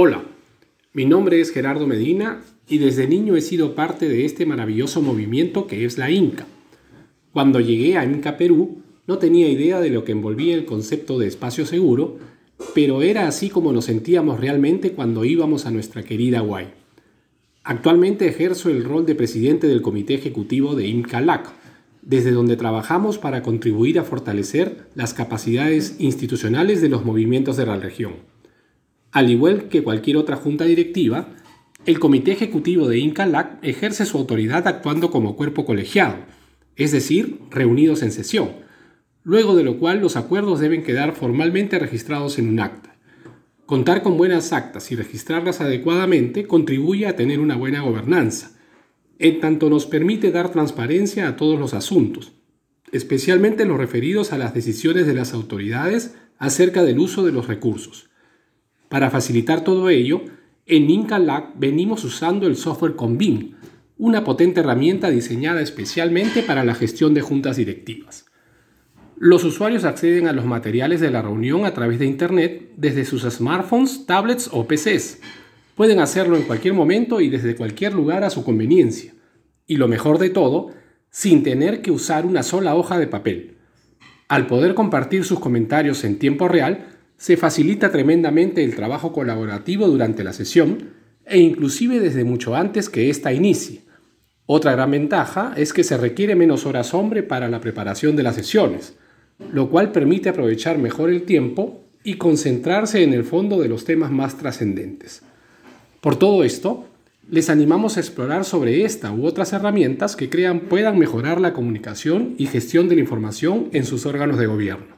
Hola, mi nombre es Gerardo Medina y desde niño he sido parte de este maravilloso movimiento que es la Inca. Cuando llegué a Inca Perú, no tenía idea de lo que envolvía el concepto de espacio seguro, pero era así como nos sentíamos realmente cuando íbamos a nuestra querida Guay. Actualmente ejerzo el rol de presidente del comité ejecutivo de INCALAC, desde donde trabajamos para contribuir a fortalecer las capacidades institucionales de los movimientos de la región. Al igual que cualquier otra junta directiva, el comité ejecutivo de INCALAC ejerce su autoridad actuando como cuerpo colegiado, es decir, reunidos en sesión, luego de lo cual los acuerdos deben quedar formalmente registrados en un acta. Contar con buenas actas y registrarlas adecuadamente contribuye a tener una buena gobernanza, en tanto nos permite dar transparencia a todos los asuntos, especialmente los referidos a las decisiones de las autoridades acerca del uso de los recursos. Para facilitar todo ello, en INCALAC venimos usando el software Convin, una potente herramienta diseñada especialmente para la gestión de juntas directivas. Los usuarios acceden a los materiales de la reunión a través de Internet desde sus smartphones, tablets o PCs. Pueden hacerlo en cualquier momento y desde cualquier lugar a su conveniencia. Y lo mejor de todo, sin tener que usar una sola hoja de papel. Al poder compartir sus comentarios en tiempo real, se facilita tremendamente el trabajo colaborativo durante la sesión e inclusive desde mucho antes que ésta inicie. Otra gran ventaja es que se requiere menos horas hombre para la preparación de las sesiones, lo cual permite aprovechar mejor el tiempo y concentrarse en el fondo de los temas más trascendentes. Por todo esto, les animamos a explorar sobre esta u otras herramientas que crean puedan mejorar la comunicación y gestión de la información en sus órganos de gobierno.